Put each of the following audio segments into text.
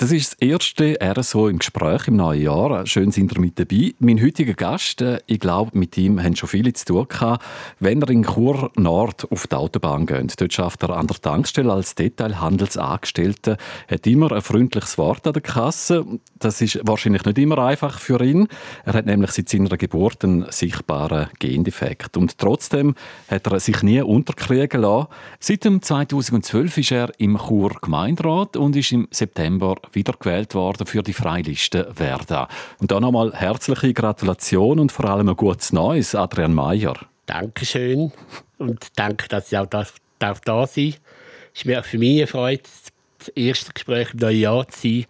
Das ist das erste RSO im Gespräch im neuen Jahr. Schön sind ihr mit dabei. Mein heutiger Gast, äh, ich glaube, mit ihm haben schon viele zu tun gehabt. Wenn er in Chur Nord auf die Autobahn geht, dort schafft er an der Tankstelle als Detailhandelsangestellter, hat immer ein freundliches Wort an der Kasse. Das ist wahrscheinlich nicht immer einfach für ihn. Er hat nämlich seit seiner Geburt einen sichtbaren Gendefekt. Und trotzdem hat er sich nie unterkriegen lassen. Seit 2012 ist er im Chur Gemeinderat und ist im September wiedergewählt worden für die Freiliste Verda. Und dann nochmal herzliche Gratulation und vor allem ein gutes Neues, Adrian Mayer. Dankeschön und danke, dass ich auch da, darf da sein Es ist mir für mich eine Freude, das erste Gespräch im neuen Jahr zu sein.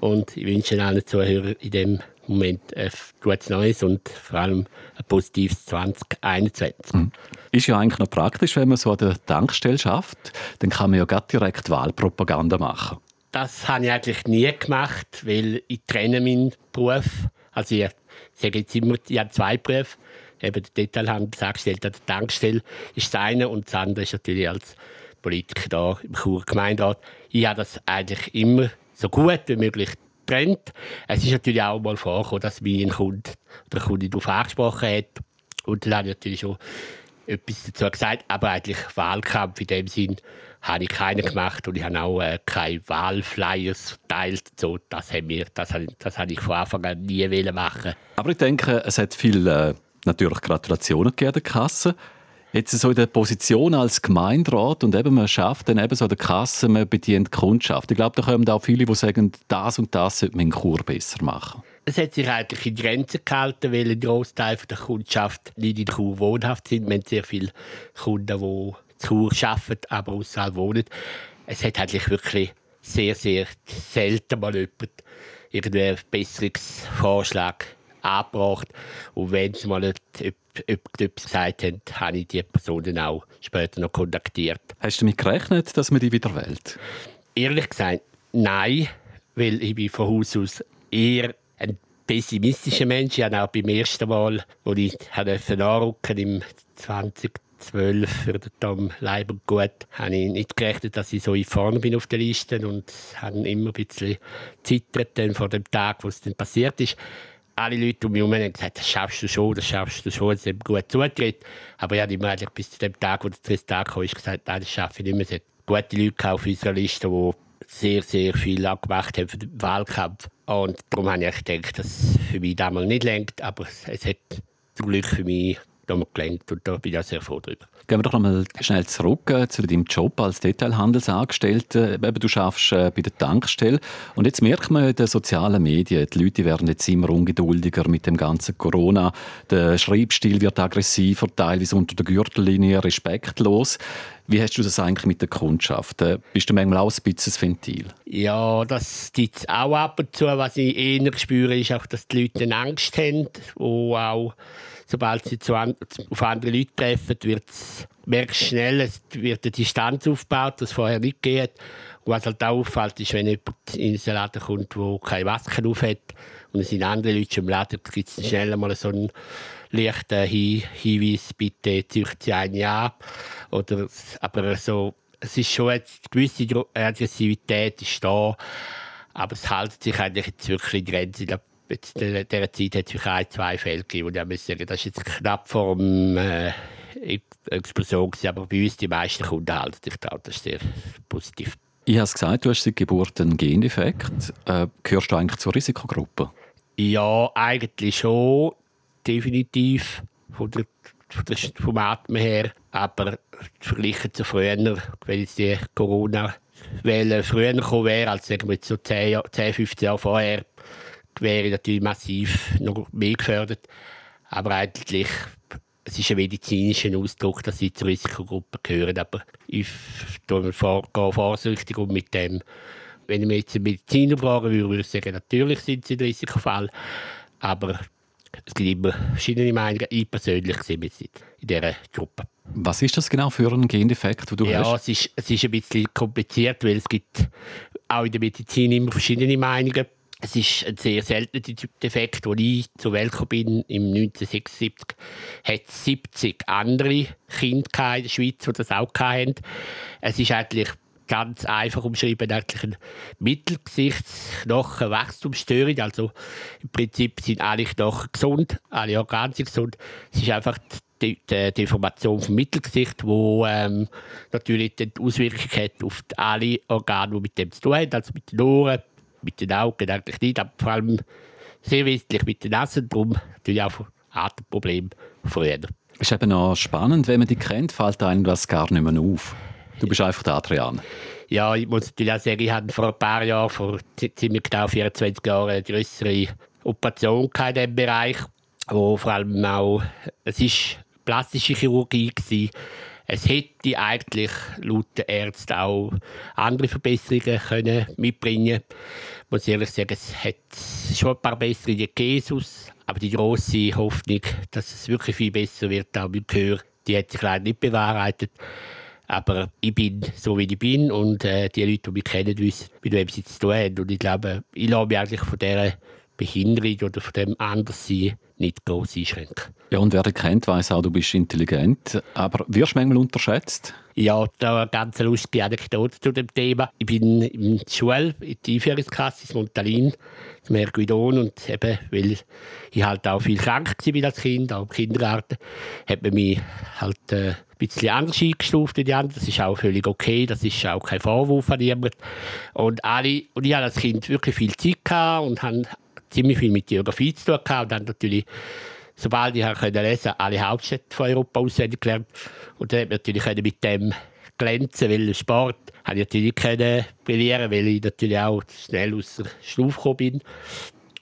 Und ich wünsche allen Zuhörern in dem Moment ein gutes Neues und vor allem ein positives 2021. Mhm. Ist ja eigentlich noch praktisch, wenn man so an der Tankstelle schafft, dann kann man ja direkt Wahlpropaganda machen das habe ich eigentlich nie gemacht, weil ich trenne meinen Beruf. Also ich sage jetzt immer, ich habe zwei Berufe. Eben der Detailhandelsangestellte an der Tankstelle ist das eine und das andere ist natürlich als Politiker da im Chur Gemeinderat. Ich habe das eigentlich immer so gut wie möglich getrennt. Es ist natürlich auch mal vorgekommen, dass mich ein Kunde oder eine Kundin darauf angesprochen hat. Und dann habe ich natürlich schon etwas dazu gesagt, aber eigentlich Wahlkampf in dem Sinn habe ich keinen gemacht und ich habe auch äh, keine Wahlflyers verteilt. So, das, haben wir, das, das habe ich von Anfang an nie machen. Aber ich denke, es hat viele äh, natürlich Gratulationen gegeben der Kasse. Jetzt so in der Position als Gemeinderat und eben man schafft dann eben so der Kasse, man bedient die Kundschaft. Ich glaube, da kommen auch viele, die sagen, das und das sollte man in Chur besser machen. Es hat sich eigentlich in Grenzen gehalten, weil ein Großteil der Kundschaft nicht in Chur wohnhaft sind. Wir haben sehr viele Kunden, die Chur arbeiten, aber außerhalb wohnen. Es hat eigentlich wirklich sehr, sehr selten mal jemand irgendeinen Besserungsvorschlag angebracht. Und wenn sie mal etwas gesagt haben, habe ich die Personen auch später noch kontaktiert. Hast du damit gerechnet, dass man die wieder wählt? Ehrlich gesagt, nein, weil ich bin von Haus aus eher ein pessimistischer Mensch. Ich habe auch beim ersten Mal, wo ich anrücken im 20 12 für den Tom Leiber gut, habe ich nicht gerechnet, dass ich so vorne bin auf der Liste und habe immer ein bisschen zittert vor dem Tag, wo es dann passiert ist. Alle Leute um mich herum haben gesagt, das schaffst du schon, das schaffst du schon, es ist gut zutritt. Aber ich habe immer eigentlich bis zu dem Tag, wo der Tag kam, gesagt, nein, das schaffe ich nicht mehr. Es hat gute Leute auf unserer Liste, die sehr, sehr viel gemacht haben für den Wahlkampf. Und darum habe ich gedacht, dass es für mich damals nicht lenkt, aber es hat zum Glück für mich da gelenkt und da bin ich auch sehr froh darüber. Gehen wir doch noch mal schnell zurück äh, zu deinem Job als Detailhandelsangestellter. Du schaffst äh, bei der Tankstelle und jetzt merkt man in den sozialen Medien, die Leute werden jetzt immer ungeduldiger mit dem ganzen Corona. Der Schreibstil wird aggressiver, teilweise unter der Gürtellinie respektlos. Wie hast du das eigentlich mit der Kundschaft? Äh, bist du manchmal auch ein bisschen ein Ventil? Ja, das gibt es auch ab und zu. Was ich eher spüre, ist auch, dass die Leute Angst haben, wo auch sobald sie zu an, auf andere Leute treffen, wird's, merkst du schnell, es wird eine Distanz aufgebaut, das vorher nicht geht. Und was halt auch auffällt, ist, wenn jemand in den Laden kommt, der keine Maske auf hat und es sind andere Leute im Laden, gibt es schnell mal so einen leichten Hin Hinweis, bitte züchten Sie einen ab. Oder, aber so, es ist schon eine gewisse Aggressivität ist da, aber es hält sich eigentlich jetzt wirklich in Grenzen jetzt in dieser Zeit hat es ein, zwei Fälle gegeben, wo ich sagen, das ist jetzt knapp vor der äh, Explosion gewesen, aber bei uns die meisten Kunden halten sich da, das ist sehr positiv. Ich habe es gesagt, du hast seit Geburt einen Gendefekt. Äh, gehörst du eigentlich zur Risikogruppe? Ja, eigentlich schon, definitiv, von der, von der, vom Atmen her. Aber verglichen zu früher, wenn jetzt die Corona-Welle früher gekommen wäre, als sagen wir so 10, 10 15 Jahre vorher, wäre natürlich massiv noch mehr gefördert. Aber eigentlich, es ist ein medizinischer Ausdruck, dass sie zur Risikogruppe gehören. Aber ich gehe vorsichtig um mit dem. Wenn ich mir jetzt einen Mediziner fragen würde, würde ich sagen, natürlich sind sie ein Risikofall. Aber es gibt immer verschiedene Meinungen. Ich persönlich sehe mich in dieser Gruppe. Was ist das genau für ein Gendefekt, den du ja, hast? Ja, es ist, es ist ein bisschen kompliziert, weil es gibt auch in der Medizin immer verschiedene Meinungen es ist ein sehr seltener Defekt. Als ich zur Welt bin, im 1976, hat es 70 andere Kinder in der Schweiz, die das auch hatten. Es ist eigentlich ganz einfach umschrieben eigentlich eine Mittelgesichtsknochenwachstumsstörung. Also im Prinzip sind alle Knochen gesund, alle Organe sind gesund. Es ist einfach die, Deformation vom Mittelgesicht, wo ähm, natürlich die Auswirkung hat auf alle Organe, die mit dem zu tun haben, also mit den Ohren, mit den Augen eigentlich nicht, aber vor allem sehr wesentlich mit den Nase, darum natürlich auch Atemprobleme früher. Es ist eben auch spannend, wenn man dich kennt, fällt einem das gar nicht mehr auf. Du bist einfach der Adrian. Ja, ich muss natürlich auch sagen, ich hatte vor ein paar Jahren, vor ziemlich genau 24 Jahren, eine größere Operation in diesem Bereich, wo vor allem auch, es ist plastische Chirurgie gewesen. Es hätte eigentlich laut den Ärzten auch andere Verbesserungen können mitbringen Ich muss ehrlich sagen, es hat schon ein paar Besserungen gegeben, aber die große Hoffnung, dass es wirklich viel besser wird, auch mit Gehör, die hat sich leider nicht bewahrheitet. Aber ich bin so, wie ich bin und äh, die Leute, die mich kennen, wissen, mit wem sie zu tun haben. Und ich glaube, ich lasse mich eigentlich von dieser Behinderung oder von dem Anderssein nicht groß einschränken. Ja, und wer dich kennt, weiß auch, du bist intelligent. Aber wirst du manchmal unterschätzt? Ja, da eine ganz lustige Anekdote zu dem Thema. Ich bin in der Schule, in der Einführungsklasse in Montalin, zum Herr Guidon, und eben, weil ich halt auch viel krank war als Kind, auch im Kindergarten, hat man mich halt äh, ein bisschen anders eingestuft wie die anderen. Das ist auch völlig okay, das ist auch kein Vorwurf an jemanden. Und, alle, und ich hatte als Kind wirklich viel Zeit gehabt und habe ziemlich viel mit Geografie zu tun gehabt und dann natürlich sobald ich lesen konnte, alle Hauptstädte von Europa auswendig gelernt. Und dann natürlich mit dem glänzen, weil Sport habe ich natürlich können brillieren, weil ich natürlich auch schnell aus der Stufe gekommen bin.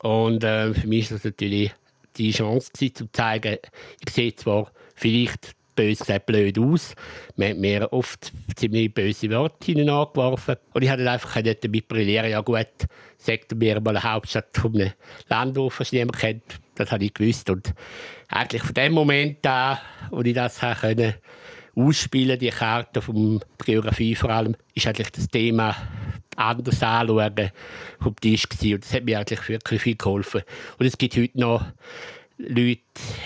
Und äh, für mich war das natürlich die Chance gewesen, zu zeigen, ich sehe zwar vielleicht bös gesagt blöd aus. Man hat mir oft ziemlich böse Worte hinein angeworfen. Und ich konnte einfach damit brillieren. Ja gut, sagt mir mal eine Hauptstadt von einem Land, das niemand kennt. Das habe ich gewusst. Und eigentlich von dem Moment an, wo ich das konnte, ausspielen, die Karte von Geografie vor allem, ist eigentlich das Thema anders anschauen vom Tisch gewesen. Und das hat mir eigentlich wirklich viel geholfen. Und es gibt heute noch Leute,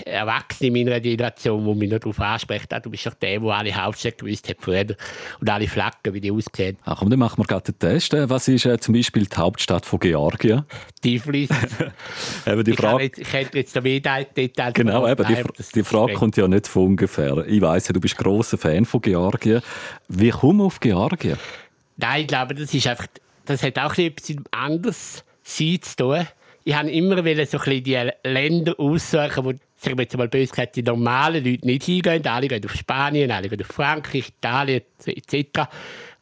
Erwachsene in meiner Generation, die mich noch darauf ansprechen, ah, du bist doch der, der alle Hauptstädte gewusst hat früher und alle Flaggen, wie die aussehen. Ach komm, dann machen wir gerade den Test. Was ist äh, zum Beispiel die Hauptstadt von Georgien? Tiflis. eben die Frage... ich, ich hätte jetzt noch mehr Details. Genau, eben, die, die Frage kommt ja nicht von ungefähr. Ich weiss ja, du bist grosser Fan von Georgien. Wie kommst du auf Georgien? Nein, ich glaube, das ist einfach, das hat auch etwas anderes zu tun ich habe immer so ein bisschen die Länder aussuchen, wo sagen wir jetzt mal böse gesagt, die normalen Leute nicht hingehen. Alle gehen auf Spanien, alle gehen auf Frankreich, Italien etc.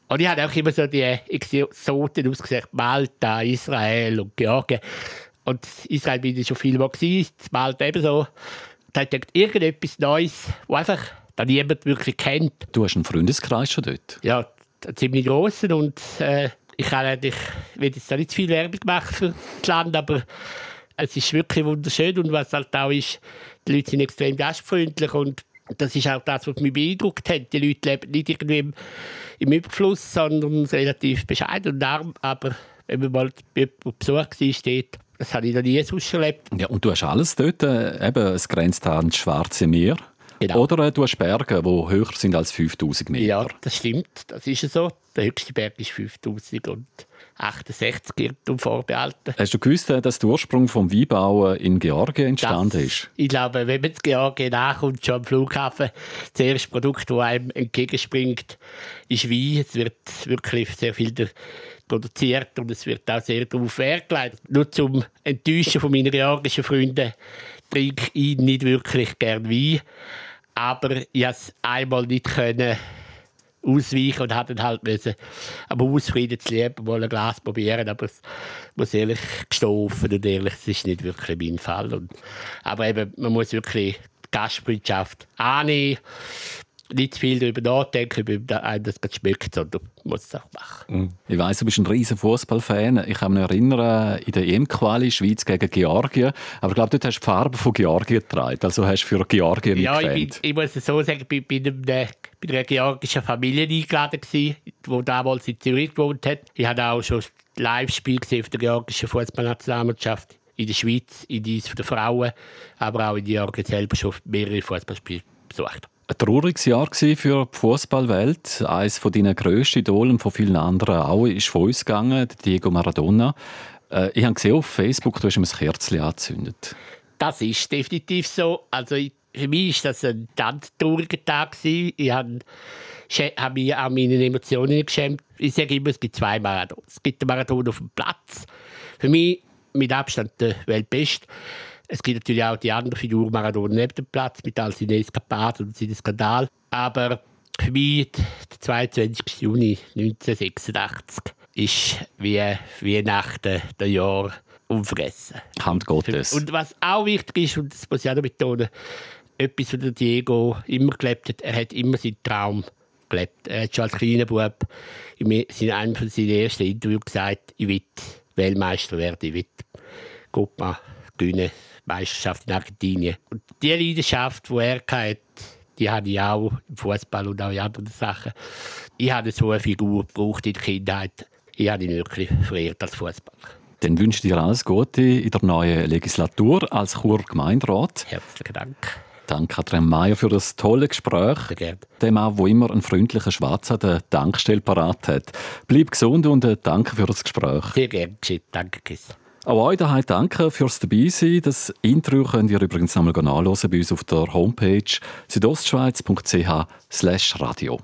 Und ich habe auch immer so die Exoten ausgesucht, Malta, Israel und Georgien. Und Israel bin ich schon viel mal gewesen, Malta ebenso. Da habe ich gedacht, irgendetwas Neues, das einfach da niemand wirklich kennt. Du hast einen Freundeskreis schon dort? Ja, einen ziemlich grossen und äh, ich, kann, ich will jetzt nicht viel Werbung machen für das Land, aber es ist wirklich wunderschön und was halt auch ist, die Leute sind extrem gastfreundlich und das ist auch das, was mich beeindruckt hat. Die Leute leben nicht irgendwie im, im Überfluss, sondern relativ bescheiden und arm, aber wenn man mal bei Besuch war, das habe ich noch nie sonst erlebt. Ja, und du hast alles dort, äh, eben, es grenzt an das Schwarze Meer. Genau. Oder äh, du hast Berge, die höher sind als 5000 Meter. Ja, das stimmt. Das ist so. Der höchste Berg ist 5068 Irrtum vorbehalten. Hast du gewusst, äh, dass der Ursprung vom Weinbau in Georgien entstanden das, ist? Ich glaube, wenn man in Georgien nachkommt, schon am Flughafen, das erste Produkt, das einem entgegenspringt, ist Wein. Es wird wirklich sehr viel produziert und es wird auch sehr darauf Wert gelegt. Nur zum Enttäuschen von meinen georgischen Freunden trinke ich nicht wirklich gerne Wein aber ich es einmal nicht können ausweichen und hatte halt müssen am Ausfrieden zu lieben mal ein Glas probieren, aber es muss ehrlich gestoffen und ehrlich, es ist nicht wirklich mein Fall. Und, aber eben, man muss wirklich die Gastfreundschaft annehmen nicht zu viel darüber nachdenken, ob einem das schmeckt, sondern muss es auch machen. Mhm. Ich weiss, du bist ein riesen Fußballfan. Ich kann mich erinnern, in der EM-Quali Schweiz gegen Georgien. Aber ich glaube, dort hast du die Farbe von Georgien getragen. Also hast du für Georgien Ja, ich, bin, ich, muss es so sagen, ich bin bei einer georgischen Familie eingeladen, die damals in Zürich gewohnt hat. Ich habe auch schon Live-Spiel gesehen auf der georgischen Fußballnationalmannschaft in der Schweiz, in dies der Frauen, aber auch in Georgien selber schon mehrere Fußballspiele besucht. Ein trauriges Jahr für die Fußballwelt. Eines von deinen grössten Idolen von vielen anderen auch ist von uns gegangen, Diego Maradona. Äh, ich habe gesehen auf Facebook, du hast ihm ein Kerzchen angezündet. Das ist definitiv so. Also für mich war das ein ganz trauriger Tag. Ich habe, mich an meinen Emotionen geschämt. Ich sage immer, es gibt zwei Maradona. Es gibt den Maradona auf dem Platz. Für mich mit Abstand der Weltbeste. Es gibt natürlich auch die andere Figur Maradona neben dem Platz mit all seinen Eskapaden und seinen Skandal. Aber für mich der 22. Juni 1986 ist wie Weihnachten der Jahr unvergessen. Hand Gottes. Und was auch wichtig ist, und das muss ich auch noch betonen, etwas, was Diego immer gelebt hat, er hat immer seinen Traum gelebt. Er hat schon als kleiner Bub in einem von seinen ersten Interviews gesagt, ich will Weltmeister werden, ich will Copa gewinnen, Meisterschaft in Argentinien. Und die Leidenschaft, die er hatte, die hatte ich auch im Fußball und auch in anderen Sachen. Ich habe so eine Figur gebraucht in der Kindheit. Ich habe ihn wirklich verehrt als Fußballer. Dann wünsche ich dir alles Gute in der neuen Legislatur als Chur Gemeinderat. Herzlichen Dank. Danke, Adrian Mayer, für das tolle Gespräch. Dem auch, wo immer einen freundlichen Schwarz an der Tankstelle parat hat. Bleib gesund und äh, danke für das Gespräch. Sehr gerne. Danke. Auch euch daheim danke fürs Dabeisein. Das Interview könnt ihr übrigens einmal nachlesen bei uns auf der Homepage südostschweiz.ch radio.